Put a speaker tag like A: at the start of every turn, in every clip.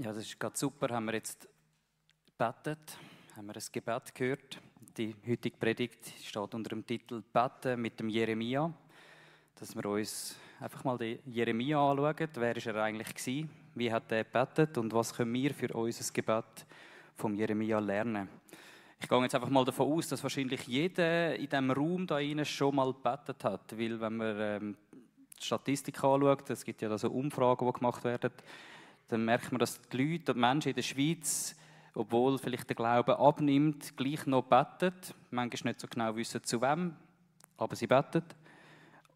A: Ja, das ist gerade super. Haben wir jetzt betet, haben wir ein Gebet gehört. Die heutige Predigt steht unter dem Titel Beten mit dem Jeremia. Dass wir uns einfach mal den Jeremia anschauen. Wer ist er eigentlich gewesen? Wie hat er gebetet? Und was können wir für unser Gebet vom Jeremia lernen? Ich gehe jetzt einfach mal davon aus, dass wahrscheinlich jeder in diesem Raum da rein schon mal gebetet hat. Weil, wenn man ähm, die Statistik anschaut, es gibt ja da so Umfragen, die gemacht werden, dann merkt man, dass die Leute, die Menschen in der Schweiz, obwohl vielleicht der Glaube abnimmt, gleich noch beten. Manchmal nicht so genau wissen, zu wem, aber sie beten.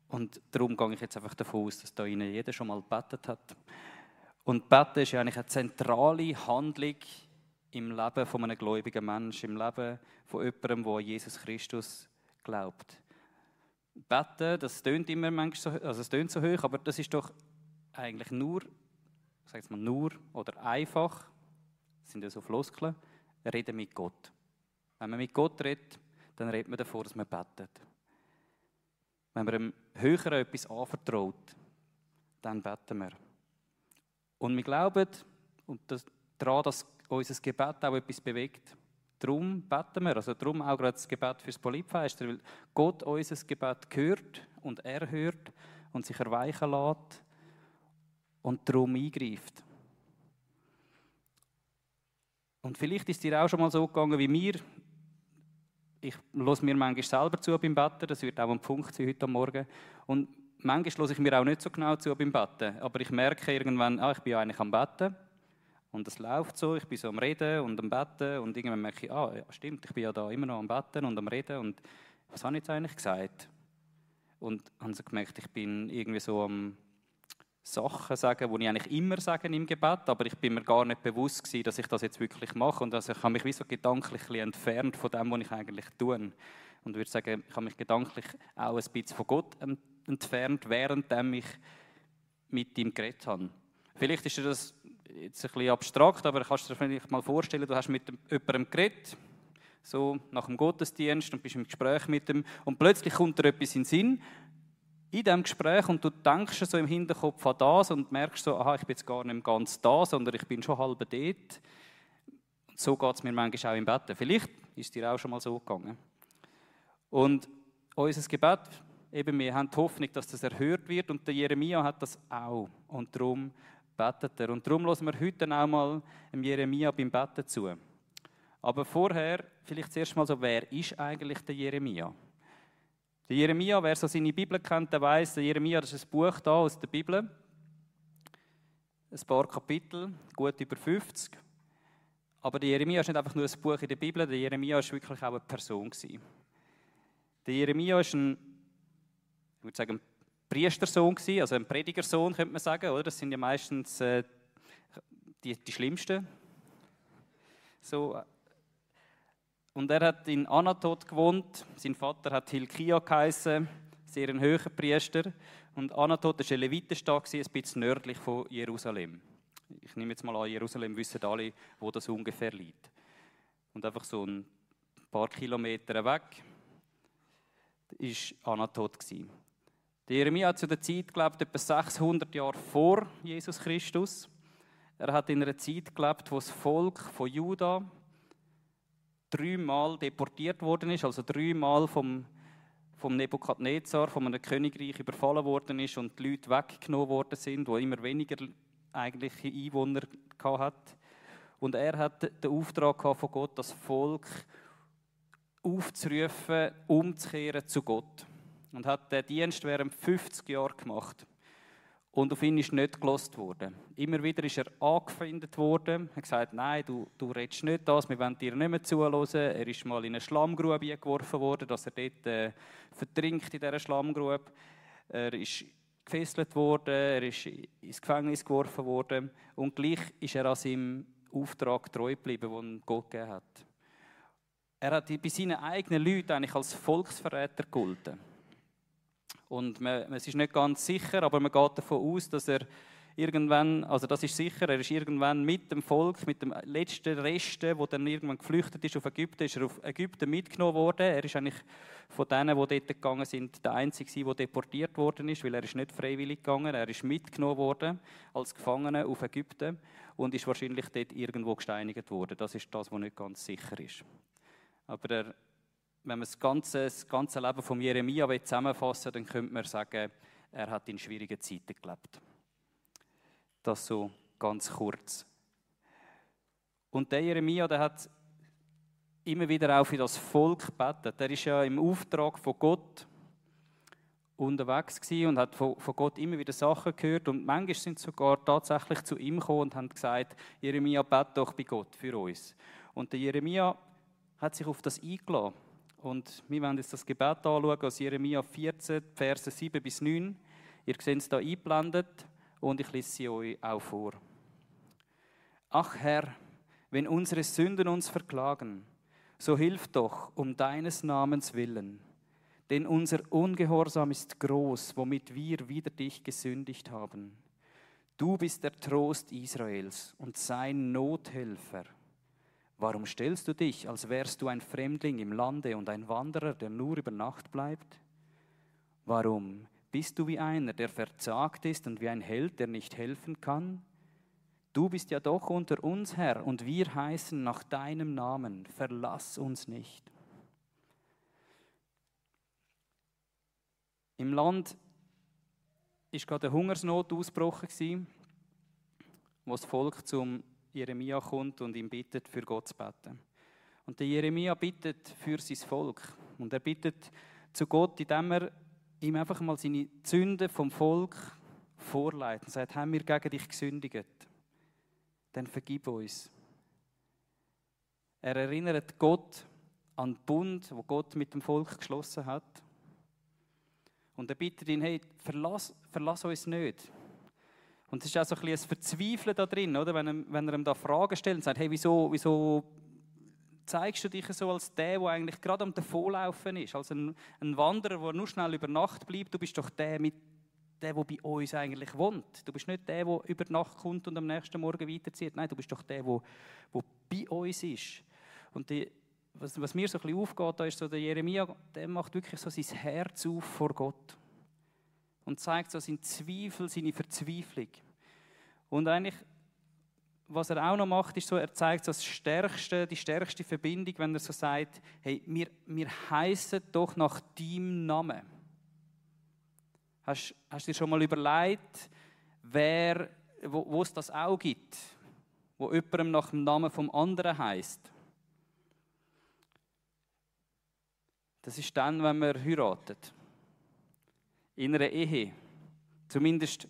A: Und darum gehe ich jetzt einfach davon aus, dass da Ihnen jeder schon mal gebetet hat. Und Beten ist ja eigentlich eine zentrale Handlung im Leben von einem gläubigen Menschen, im Leben von jemandem, der an Jesus Christus glaubt. Beten, das tönt immer manchmal so, also es tönt so hoch, aber das ist doch eigentlich nur sage mal nur oder einfach, das sind ja so Floskeln, reden mit Gott. Wenn man mit Gott redet, dann redet man davor, dass man betet. Wenn man einem Höheren etwas anvertraut, dann beten wir. Und wir glauben und das, daran, dass unser Gebet auch etwas bewegt. Darum beten wir, also darum auch gerade das Gebet fürs Politfest, weil Gott unser Gebet hört und er hört und sich erweichen lässt und darum eingreift. Und vielleicht ist es dir auch schon mal so gegangen wie mir. Ich höre mir manchmal selber zu beim Betten, das wird auch ein Punkt sein heute Morgen. Und manchmal höre ich mir auch nicht so genau zu beim Betten. Aber ich merke irgendwann, ah, ich bin eigentlich am Betten. Und es läuft so, ich bin so am Reden und am Betten. Und irgendwann merke ich, ah, ja, stimmt, ich bin ja da immer noch am Betten und am Reden. Und was habe ich jetzt eigentlich gesagt? Und habe so gemerkt, ich bin irgendwie so am Sachen sagen, die ich eigentlich immer sage im Gebet, aber ich bin mir gar nicht bewusst gewesen, dass ich das jetzt wirklich mache und also ich habe mich wie so gedanklich entfernt von dem, was ich eigentlich tue. Und würde sagen, ich habe mich gedanklich auch ein bisschen von Gott entfernt, während ich mit ihm geredet habe. Vielleicht ist das jetzt ein bisschen abstrakt, aber kannst du dir vielleicht mal vorstellen, du hast mit jemandem geredet, so nach dem Gottesdienst und bist im Gespräch mit ihm und plötzlich kommt dir etwas in den Sinn in diesem Gespräch und du denkst so im Hinterkopf an das und merkst so, aha, ich bin jetzt gar nicht ganz da, sondern ich bin schon halb dort. so geht es mir manchmal auch im Bett. Vielleicht ist es dir auch schon mal so gegangen. Und unser Gebet, eben, wir haben die Hoffnung, dass das erhört wird und der Jeremia hat das auch. Und darum betet er. Und darum lassen wir heute auch mal dem Jeremia beim Betten zu. Aber vorher, vielleicht zuerst mal so, wer ist eigentlich der Jeremia? Der Jeremia, wer so seine Bibel kennt, der weiß, der Jeremia, das ist ein Buch da aus der Bibel. Ein paar Kapitel, gut über 50. Aber der Jeremia ist nicht einfach nur ein Buch in der Bibel, der Jeremia ist wirklich auch eine Person. Gewesen. Der Jeremia ist ein, ich würde sagen, ein Priestersohn, gewesen, also ein Predigersohn, könnte man sagen. Oder? Das sind ja meistens äh, die, die Schlimmsten. So, und er hat in Anatot gewohnt. Sein Vater hat Hilkia geheißen, sehr ein höherer Priester. Und Anatot war eine Levitenstadt, ein bisschen nördlich von Jerusalem. Ich nehme jetzt mal an, Jerusalem wissen alle, wo das ungefähr liegt. Und einfach so ein paar Kilometer weg war Anatot. Der Jeremia hat zu der Zeit gelebt, etwa 600 Jahre vor Jesus Christus. Er hat in einer Zeit gelebt, wo das Volk von Juda dreimal deportiert worden ist, also dreimal vom, vom Nebukadnezar, von einem Königreich überfallen worden ist und die Leute weggenommen worden sind, wo immer weniger eigentliche Einwohner hat. Und er hat den Auftrag von Gott, das Volk aufzurufen, umzukehren zu Gott. Und hat den Dienst während 50 Jahren gemacht. Und auf ihn ist nicht gelost worden. Immer wieder ist er angefeindet worden. Er hat gesagt, nein, du, du redest nicht das, wir wollen dir nicht mehr zuhören. Er ist mal in eine Schlammgrube geworfen worden, dass er dort äh, vertrinkt in dieser Schlammgrube. Er ist gefesselt worden, er ist ins Gefängnis geworfen worden. Und gleich ist er an seinem Auftrag treu geblieben, den Gott gegeben hat. Er hat bei seinen eigenen Leuten eigentlich als Volksverräter gegolten. Und man, es ist nicht ganz sicher, aber man geht davon aus, dass er irgendwann, also das ist sicher, er ist irgendwann mit dem Volk, mit dem letzten Resten, wo dann irgendwann geflüchtet ist auf Ägypten, ist er auf Ägypten mitgenommen worden. Er ist eigentlich von denen, die dort gegangen sind, der Einzige, der deportiert worden ist, weil er ist nicht freiwillig gegangen, er ist mitgenommen worden als Gefangener auf Ägypten und ist wahrscheinlich dort irgendwo gesteinigt worden. Das ist das, was nicht ganz sicher ist. Aber er, wenn man das ganze, das ganze Leben von Jeremia zusammenfassen will, dann könnte man sagen, er hat in schwierigen Zeiten gelebt. Das so ganz kurz. Und der Jeremia, der hat immer wieder auch für das Volk gebetet. Der ist ja im Auftrag von Gott unterwegs und hat von, Gott immer wieder Sachen gehört und manchmal sind sogar tatsächlich zu ihm gekommen und haben gesagt, Jeremia, bet doch bei Gott für uns. Und der Jeremia hat sich auf das eingeladen. Und wir werden jetzt das Gebet anschauen aus Jeremia 14, Verse 7 bis 9. Ihr seht es hier eingeblendet und ich lese sie euch auch vor. Ach Herr, wenn unsere Sünden uns verklagen, so hilf doch um deines Namens willen. Denn unser Ungehorsam ist groß, womit wir wider dich gesündigt haben. Du bist der Trost Israels und sein Nothelfer. Warum stellst du dich, als wärst du ein Fremdling im Lande und ein Wanderer, der nur über Nacht bleibt? Warum bist du wie einer, der verzagt ist und wie ein Held, der nicht helfen kann? Du bist ja doch unter uns Herr und wir heißen nach deinem Namen, verlass uns nicht. Im Land ist gerade eine Hungersnot ausgebrochen, wo das Volk zum Jeremia kommt und ihn bittet, für Gott zu beten. Und der Jeremia bittet für sein Volk. Und er bittet zu Gott, indem er ihm einfach mal seine Zünde vom Volk vorleitet und sagt, haben wir gegen dich gesündigt? Dann vergib uns. Er erinnert Gott an den Bund, wo Gott mit dem Volk geschlossen hat. Und er bittet ihn, hey, verlass, verlass uns nicht. Und es ist auch so ein, bisschen ein Verzweifeln da drin, oder? Wenn, er, wenn er ihm da Fragen stellt und sagt, hey, wieso, wieso zeigst du dich so als der, der eigentlich gerade am Davonlaufen ist, als ein, ein Wanderer, der nur schnell über Nacht bleibt. Du bist doch der, mit, der, der bei uns eigentlich wohnt. Du bist nicht der, der über Nacht kommt und am nächsten Morgen weiterzieht. Nein, du bist doch der, der, der bei uns ist. Und die, was, was, mir so ein bisschen aufgeht, da ist so der Jeremia, der macht wirklich so sein Herz auf vor Gott und zeigt so seinen Zweifel, seine Verzweiflung. Und eigentlich, was er auch noch macht, ist so, er zeigt so das stärkste, die stärkste Verbindung, wenn er so sagt, hey, wir, wir heißen doch nach deinem Namen. Hast, hast du dir schon mal überlegt, wer, wo, es das auch gibt, wo jemandem nach dem Namen vom anderen heißt? Das ist dann, wenn man heiratet in einer Ehe. Zumindest,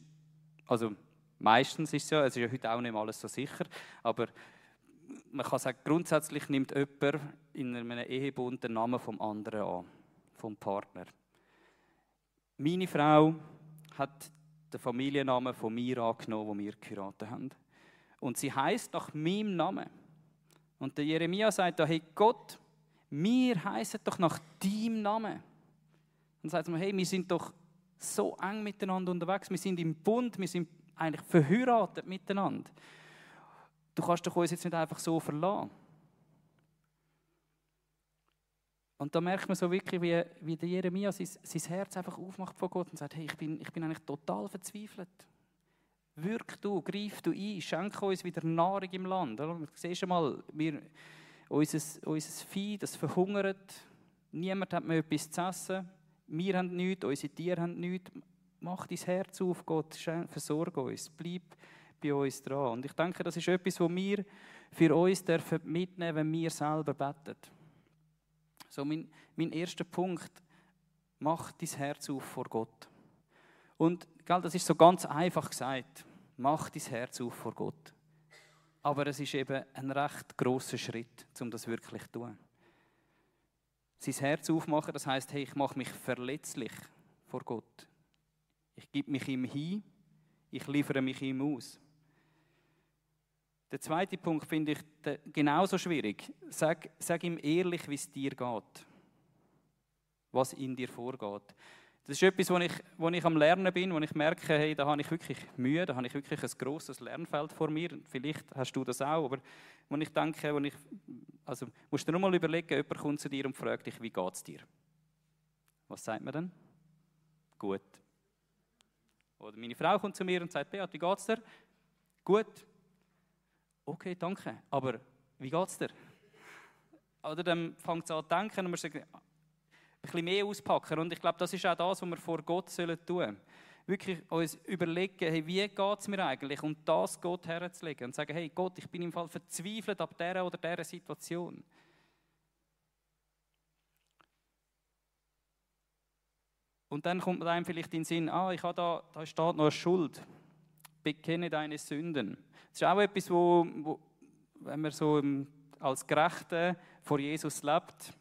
A: also meistens ist es ja, es ist ja heute auch nicht alles so sicher, aber man kann sagen, grundsätzlich nimmt jemand in einem Ehebund den Namen vom anderen an, vom Partner. Meine Frau hat den Familiennamen von mir angenommen, wo wir geheiratet haben. Und sie heißt nach meinem Namen. Und der Jeremia sagt da, hey Gott, wir heißen doch nach deinem Namen. Und sagt man, hey, wir sind doch so eng miteinander unterwegs. Wir sind im Bund, wir sind eigentlich verheiratet miteinander. Du kannst doch uns jetzt nicht einfach so verlassen. Und da merkt man so wirklich, wie, wie der Jeremia sein, sein Herz einfach aufmacht vor Gott und sagt, hey, ich bin, ich bin eigentlich total verzweifelt. Wirk du, greif du ein, schenke uns wieder Nahrung im Land. Du siehst mal, wir, unser, unser Vieh, das verhungert, niemand hat mehr etwas zu essen. Wir haben nichts, unsere Tiere haben nichts. Mach dein Herz auf, Gott, versorge uns, bleib bei uns dran. Und ich denke, das ist etwas, was wir für uns dürfen mitnehmen wenn wir selber beten. So, mein, mein erster Punkt, mach dein Herz auf vor Gott. Und gell, das ist so ganz einfach gesagt. Mach dein Herz auf vor Gott. Aber es ist eben ein recht großer Schritt, um das wirklich zu tun sein Herz aufmachen, das heißt, hey, ich mache mich verletzlich vor Gott. Ich gebe mich ihm hin, ich liefere mich ihm aus. Der zweite Punkt finde ich genauso schwierig. Sag, sag ihm ehrlich, wie es dir geht. Was in dir vorgeht. Das ist etwas, wo ich, wo ich am Lernen bin, wo ich merke, hey, da habe ich wirklich Mühe, da habe ich wirklich ein grosses Lernfeld vor mir. Vielleicht hast du das auch, aber wo ich denke, wo ich, also musst du dir nur mal überlegen, jemand kommt zu dir und fragt dich, wie geht es dir? Was sagt man dann? Gut. Oder meine Frau kommt zu mir und sagt, Beat, wie geht es dir? Gut. Okay, danke. Aber wie geht es dir? Oder dann fängt es an zu denken und man sagt, bisschen mehr auspacken. Und ich glaube, das ist auch das, was wir vor Gott tun sollen. Wirklich uns überlegen, hey, wie geht es mir eigentlich? Und das Gott herzulegen und sagen, hey Gott, ich bin im Fall verzweifelt ab dieser oder dieser Situation. Und dann kommt einem vielleicht in den Sinn, ah, ich habe da, da steht noch eine Schuld. Bekenne deine Sünden. Das ist auch etwas, wo, wo wenn man so als Gerechte vor Jesus lebt,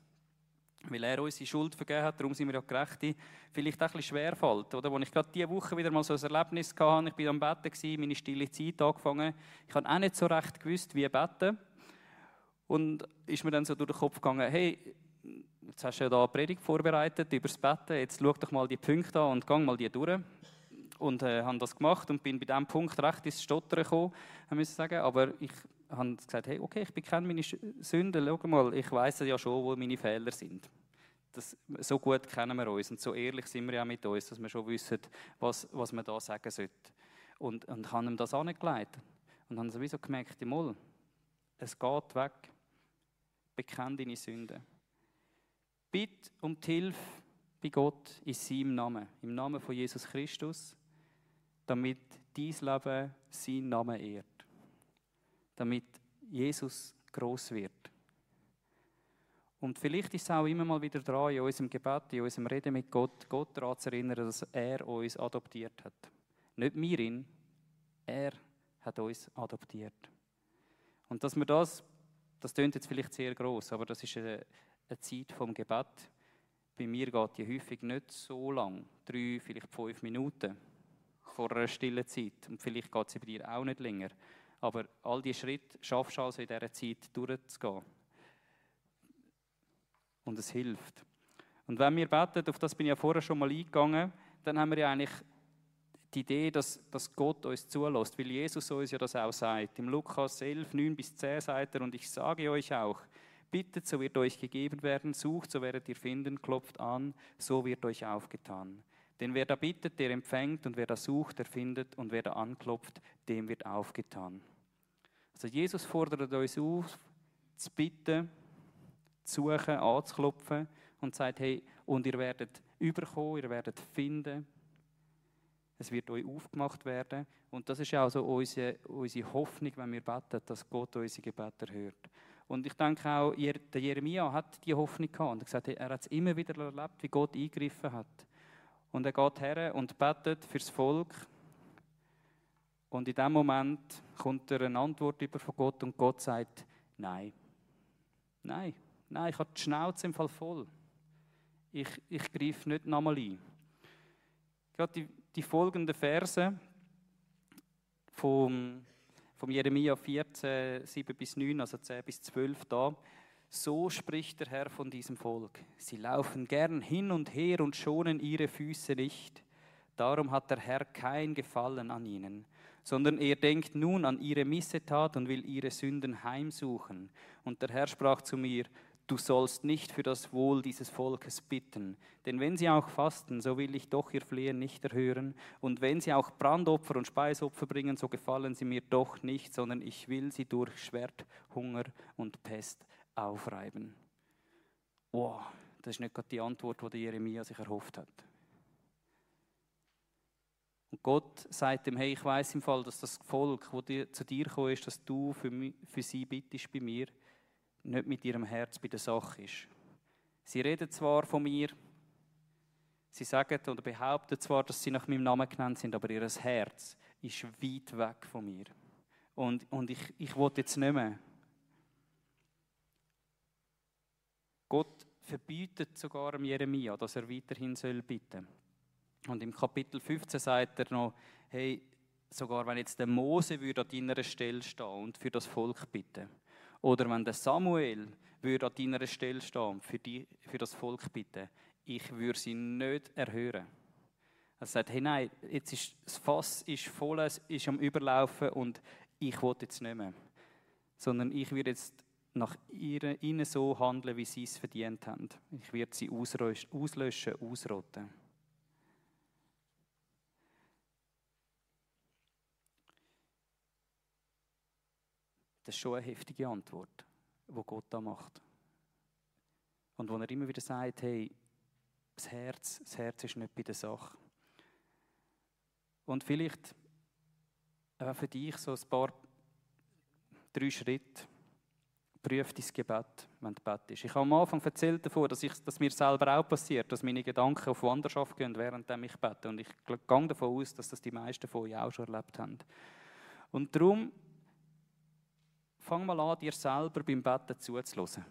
A: weil er unsere Schuld vergeben hat, darum sind wir ja Gerechte, vielleicht auch ein bisschen schwerfällt. Oder? Als ich gerade diese Woche wieder mal so ein Erlebnis hatte, ich war am Betten, meine stille Zeit angefangen, ich habe auch nicht so recht gewusst, wie beten. Und ist mir dann so durch den Kopf gegangen, hey, jetzt hast du ja da eine Predigt vorbereitet über das Betten, jetzt schau doch mal die Punkte an und gang mal die durch. Und äh, habe das gemacht und bin bei diesem Punkt recht ins Stottern gekommen, muss ich sagen. Aber ich habe gesagt, hey, okay, ich bekenne meine Sünden, schau mal, ich weiß ja schon, wo meine Fehler sind. Das, so gut kennen wir uns und so ehrlich sind wir ja mit uns, dass wir schon wissen, was, was man da sagen sollte. Und, und haben ihm das angelegt. Und haben sowieso gemerkt, mal, es geht weg. Bekenn deine Sünden. Bitte um die Hilfe bei Gott in seinem Namen, im Namen von Jesus Christus, damit dein Leben seinen Namen ehrt damit Jesus groß wird. Und vielleicht ist es auch immer mal wieder dran, in unserem Gebet, in unserem Reden mit Gott, Gott daran zu erinnern, dass er uns adoptiert hat. Nicht wir ihn, er hat uns adoptiert. Und dass wir das, das klingt jetzt vielleicht sehr groß, aber das ist eine, eine Zeit vom Gebet. Bei mir geht die häufig nicht so lang, drei, vielleicht fünf Minuten vor einer stillen Zeit. Und vielleicht geht sie bei dir auch nicht länger. Aber all diese Schritte schaffst du also in dieser Zeit durchzugehen. Und es hilft. Und wenn wir beten, auf das bin ich ja vorher schon mal eingegangen, dann haben wir ja eigentlich die Idee, dass, dass Gott uns zulässt, weil Jesus uns ja das auch sagt. Im Lukas 11, 9 bis 10 sagt er, und ich sage euch auch, bittet, so wird euch gegeben werden, sucht, so werdet ihr finden, klopft an, so wird euch aufgetan. Denn wer da bittet, der empfängt, und wer da sucht, der findet, und wer da anklopft, dem wird aufgetan. Also Jesus fordert uns auf, zu bitten, zu suchen, anzuklopfen und sagt, hey, und ihr werdet überkommen, ihr werdet finden. Es wird euch aufgemacht werden. Und das ist auch so unsere, unsere Hoffnung, wenn wir beten, dass Gott unsere Gebete hört. Und ich denke auch, der Jeremia hat die Hoffnung gehabt. Und er, er hat es immer wieder erlebt, wie Gott eingegriffen hat. Und er geht her und betet fürs Volk, und in dem Moment kommt er eine Antwort über von Gott und Gott sagt, nein. Nein, nein, ich habe die Schnauze im Fall voll. Ich, ich greife nicht nochmal ein. Gerade die, die folgenden Verse vom, vom Jeremia 14, 7 bis 9, also 10 bis 12 da. So spricht der Herr von diesem Volk. Sie laufen gern hin und her und schonen ihre Füße nicht. Darum hat der Herr kein Gefallen an ihnen sondern er denkt nun an ihre Missetat und will ihre Sünden heimsuchen. Und der Herr sprach zu mir, du sollst nicht für das Wohl dieses Volkes bitten, denn wenn sie auch fasten, so will ich doch ihr Flehen nicht erhören, und wenn sie auch Brandopfer und Speisopfer bringen, so gefallen sie mir doch nicht, sondern ich will sie durch Schwert, Hunger und Pest aufreiben. Wow, das ist nicht gerade die Antwort, die Jeremia sich erhofft hat. Und Gott sagt ihm, hey, ich weiß im Fall, dass das Volk, das zu dir gekommen ist, dass du für, mich, für sie bittest bei mir, nicht mit ihrem Herz bei der Sache ist. Sie reden zwar von mir, sie sagen oder behaupten zwar, dass sie nach meinem Namen genannt sind, aber ihr Herz ist weit weg von mir. Und, und ich, ich will jetzt nicht mehr. Gott verbietet sogar Jeremia, dass er weiterhin soll bitten soll. Und im Kapitel 15 sagt er noch, hey, sogar wenn jetzt der Mose würde an deiner Stelle stehen und für das Volk bitten, oder wenn der Samuel würde an deiner Stelle stehen und für, die, für das Volk bitten, ich würde sie nicht erhören. Er sagt, hey nein, jetzt ist das Fass ist voll, es ist am Überlaufen und ich will jetzt nicht mehr. Sondern ich werde jetzt nach ihnen so handeln, wie sie es verdient haben. Ich werde sie auslöschen, ausrotten. Das ist schon eine heftige Antwort, die Gott da macht. Und wo er immer wieder sagt, hey, das Herz, das Herz ist nicht bei der Sache. Und vielleicht auch für dich so ein paar, drei Schritte. Prüf dein Gebet, wenn du betest. Ich habe am Anfang erzählt davon, dass, ich, dass mir selber auch passiert, dass meine Gedanken auf Wanderschaft gehen, während ich bete. Und ich gehe davon aus, dass das die meisten von euch auch schon erlebt haben. Und darum fang mal an, dir selber beim Betten zuzuhören.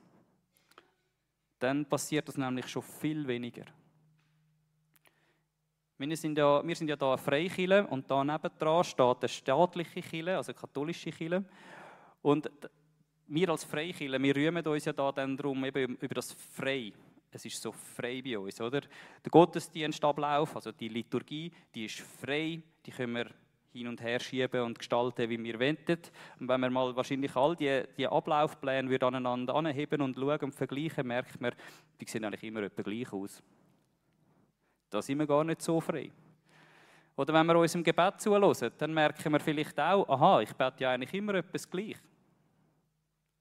A: Dann passiert das nämlich schon viel weniger. Wir sind ja, wir sind ja da eine Freikirche und da nebendran steht eine staatliche Kirche, also eine katholische Kirche. Und wir als Freikirche, wir rühmen uns ja da dann darum eben über das Frei. Es ist so frei bei uns, oder? Der Gottesdienstablauf, also die Liturgie, die ist frei, die können wir hin und her schieben und gestalten, wie wir wollen. Und wenn wir mal wahrscheinlich all die, die Ablaufpläne aneinander anheben und schauen und vergleichen, merkt man, die sehen eigentlich immer etwa gleich aus. Da sind wir gar nicht so frei. Oder wenn wir unserem Gebet zuhören, dann merken wir vielleicht auch, aha, ich bete ja eigentlich immer etwas gleich.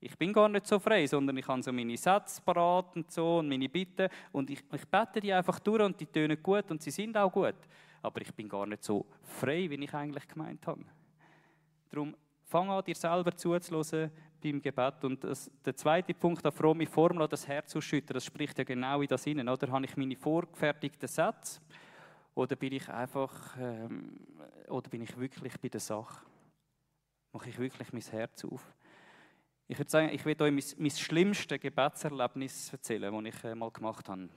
A: Ich bin gar nicht so frei, sondern ich habe so meine Sätze parat und so und meine Bitten und ich, ich bete die einfach durch und die tönen gut und sie sind auch gut aber ich bin gar nicht so frei, wie ich eigentlich gemeint habe. Darum fang an, dir selber zuzuhören beim Gebet. Und das, der zweite Punkt, der fromme Formel, das Herz ausschütten, das spricht ja genau in das hinein. Oder habe ich meine vorgefertigten Sätze? Oder bin ich einfach, ähm, oder bin ich wirklich bei der Sache? Mache ich wirklich mein Herz auf? Ich würde sagen, ich werde euch mein, mein schlimmstes Gebetserlebnis erzählen, das ich äh, mal gemacht habe.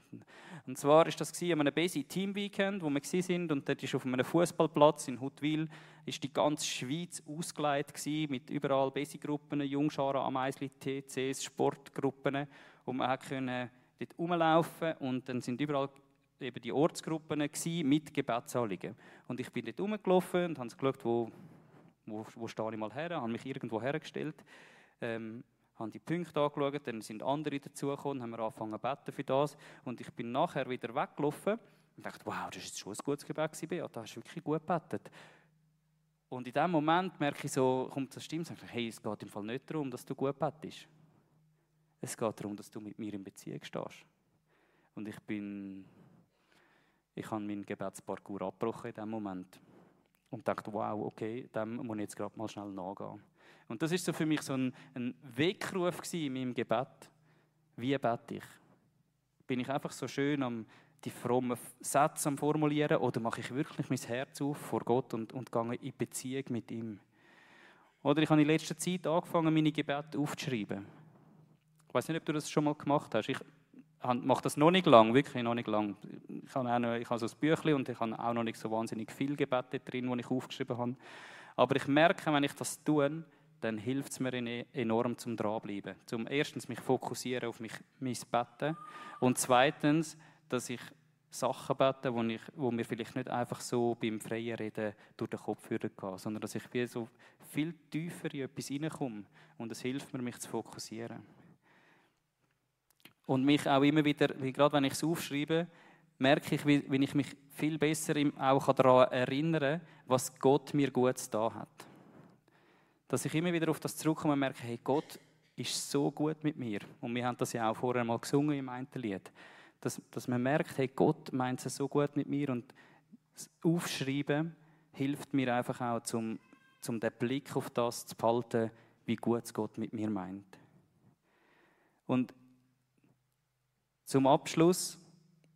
A: Und zwar war das an einem Basic Team Weekend, wo wir sind und dort ist auf einem Fußballplatz in Huttwil ist die ganze Schweiz ausgeleitet mit überall Basic-Gruppen, Jungscharen, Ameisli, TCs, Sportgruppen und man konnte dort rumlaufen und dann sind überall eben die Ortsgruppen mit Gebetsanliegen. Und ich bin dort rumgelaufen und habe geschaut, wo, wo, wo stehe ich mal her, habe mich irgendwo hergestellt ähm, haben die Punkte angeschaut, dann sind andere dazugekommen, haben wir angefangen zu beten für das. Und ich bin nachher wieder weggelaufen und dachte, wow, das ist schon ein gutes Gebet gewesen, da hast du wirklich gut gebetet. Und in dem Moment merke ich so, kommt das Stimme und sage, hey, es geht im Fall nicht darum, dass du gut betest. Es geht darum, dass du mit mir in Beziehung stehst. Und ich bin, ich habe meinen Gebetsparcours abgebrochen in dem Moment. Und dachte, wow, okay, dem muss ich jetzt gerade mal schnell nachgehen. Und das ist so für mich so ein, ein Wegruf in meinem Gebet. Wie bete ich? Bin ich einfach so schön am die frommen Sätze am formulieren oder mache ich wirklich mein Herz auf vor Gott und, und gehe in Beziehung mit ihm? Oder ich habe in letzter Zeit angefangen, meine Gebete aufzuschreiben. Ich weiß nicht, ob du das schon mal gemacht hast. Ich mache das noch nicht lang, wirklich noch nicht lang. Ich habe, auch ich habe so ein Büchlein und ich habe auch noch nicht so wahnsinnig viele Gebete drin, die ich aufgeschrieben habe. Aber ich merke, wenn ich das tue, dann hilft es mir enorm zum Dranbleiben. Zum erstens mich fokussieren auf mich, mein Betten und zweitens, dass ich Sachen bete, wo, ich, wo mir vielleicht nicht einfach so beim freien Reden durch den Kopf führen kann, sondern dass ich wie so viel tiefer in etwas hineinkomme und es hilft mir, mich zu fokussieren. Und mich auch immer wieder, wie gerade wenn ich es aufschreibe, merke ich, wie, wie ich mich viel besser auch daran erinnere, was Gott mir Gutes da hat dass ich immer wieder auf das zurückkomme und merke, hey, Gott ist so gut mit mir. Und wir haben das ja auch vorher mal gesungen im einen Lied. Dass, dass man merkt, hey, Gott meint es so gut mit mir und das Aufschreiben hilft mir einfach auch, zum, zum den Blick auf das zu behalten, wie gut Gott mit mir meint. Und zum Abschluss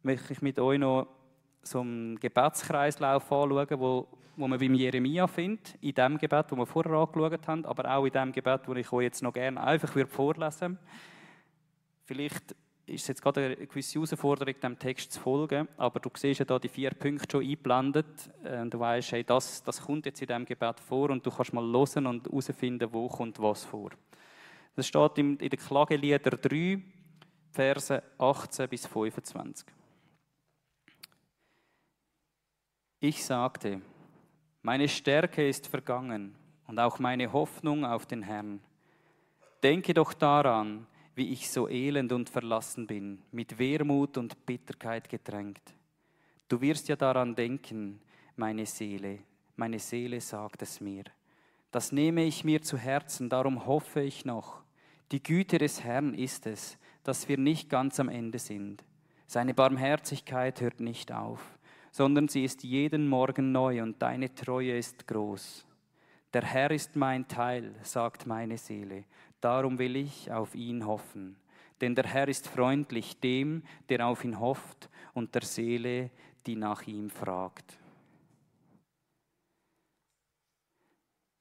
A: möchte ich mit euch noch so einen Gebetskreislauf anschauen, wo wo man beim Jeremia findet, in dem Gebet, das wir vorher angeschaut haben, aber auch in dem Gebet, das ich euch jetzt noch gerne einfach vorlesen würde. Vielleicht ist es jetzt gerade eine gewisse Herausforderung, dem Text zu folgen, aber du siehst ja da die vier Punkte schon eingeblendet. Äh, du weißt, hey, das, das kommt jetzt in diesem Gebet vor und du kannst mal hören und herausfinden, wo kommt was vor. Das steht in, in den Klagelieder 3, Verse 18 bis 25. Ich sagte, meine Stärke ist vergangen und auch meine Hoffnung auf den Herrn. Denke doch daran, wie ich so elend und verlassen bin, mit Wehmut und Bitterkeit getränkt. Du wirst ja daran denken, meine Seele, meine Seele sagt es mir. Das nehme ich mir zu Herzen, darum hoffe ich noch. Die Güte des Herrn ist es, dass wir nicht ganz am Ende sind. Seine Barmherzigkeit hört nicht auf, sondern sie ist jeden Morgen neu und deine Treue ist groß. Der Herr ist mein Teil, sagt meine Seele, darum will ich auf ihn hoffen. Denn der Herr ist freundlich dem, der auf ihn hofft, und der Seele, die nach ihm fragt.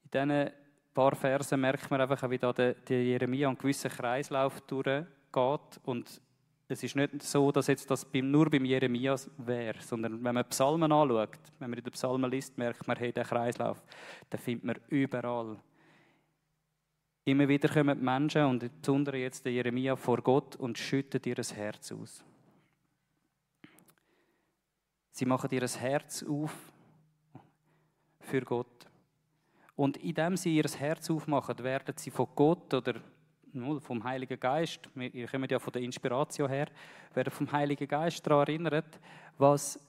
A: In diesen paar Versen merkt man einfach, wie da der, Jeremia einen gewissen Kreislauf durchgeht. Und es ist nicht so, dass jetzt das nur beim Jeremia wäre, sondern wenn man Psalmen anschaut, wenn man in der Psalmen liest, merkt man, hey, den Kreislauf, den findet man überall. Immer wieder kommen die Menschen, und insbesondere jetzt der Jeremia, vor Gott und schütten ihr Herz aus. Sie machen ihr Herz auf für Gott. Und indem sie ihr Herz aufmachen, werden sie von Gott oder vom Heiligen Geist, wir kommen ja von der Inspiration her, werden vom Heiligen Geist daran erinnert, was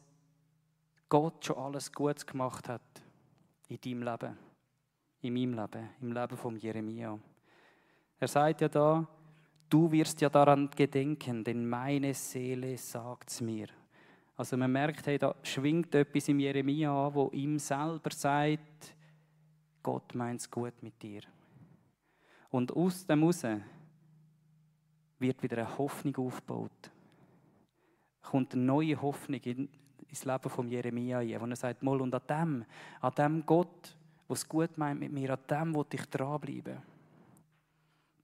A: Gott schon alles Gutes gemacht hat in deinem Leben, in meinem Leben, im Leben von Jeremia. Er sagt ja da, du wirst ja daran gedenken, denn meine Seele sagt es mir. Also man merkt, hey, da schwingt etwas im Jeremia an, wo ihm selber sagt, Gott meint es gut mit dir. Und aus dem heraus wird wieder eine Hoffnung aufgebaut. Kommt eine neue Hoffnung in, ins Leben von Jeremia ein, wo er sagt, Moll, und an dem, an dem Gott, es gut meint mit mir, an dem will ich dranbleiben.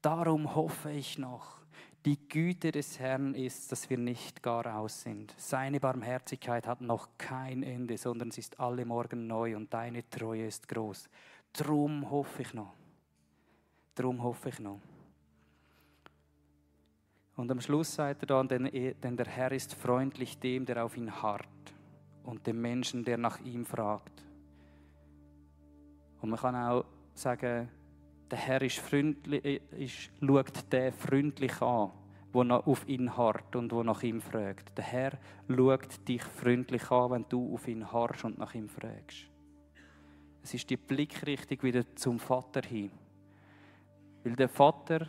A: Darum hoffe ich noch. Die Güte des Herrn ist, dass wir nicht gar aus sind. Seine Barmherzigkeit hat noch kein Ende, sondern sie ist alle Morgen neu und deine Treue ist groß. Drum hoffe ich noch. Drum hoffe ich noch. Und am Schluss sagt er dann, denn der Herr ist freundlich dem, der auf ihn harrt und dem Menschen, der nach ihm fragt. Und man kann auch sagen, der Herr ist freundlich, äh, ist, schaut den freundlich an, der auf ihn harrt und wo nach ihm fragt. Der Herr schaut dich freundlich an, wenn du auf ihn harrst und nach ihm fragst. Es ist die Blickrichtung wieder zum Vater hin. Weil der Vater,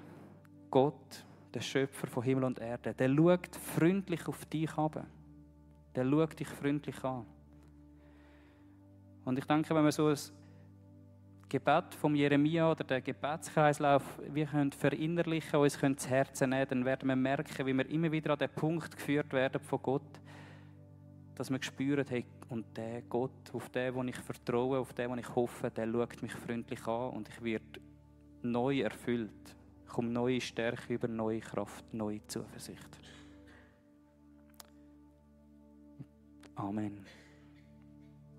A: Gott, der Schöpfer von Himmel und Erde, der schaut freundlich auf dich ab. Der schaut dich freundlich an. Und ich denke, wenn wir so ein Gebet vom Jeremia oder den Gebetskreislauf wir können verinnerlichen, uns können zu Herzen nehmen, dann werden wir merken, wie wir immer wieder an den Punkt geführt werden von Gott, dass wir spüren, hey, und der Gott, auf den, wo ich vertraue, auf den, wo ich hoffe, der schaut mich freundlich an und ich werde neu erfüllt. Ich komme neue Stärke über, neue Kraft, neue Zuversicht. Amen.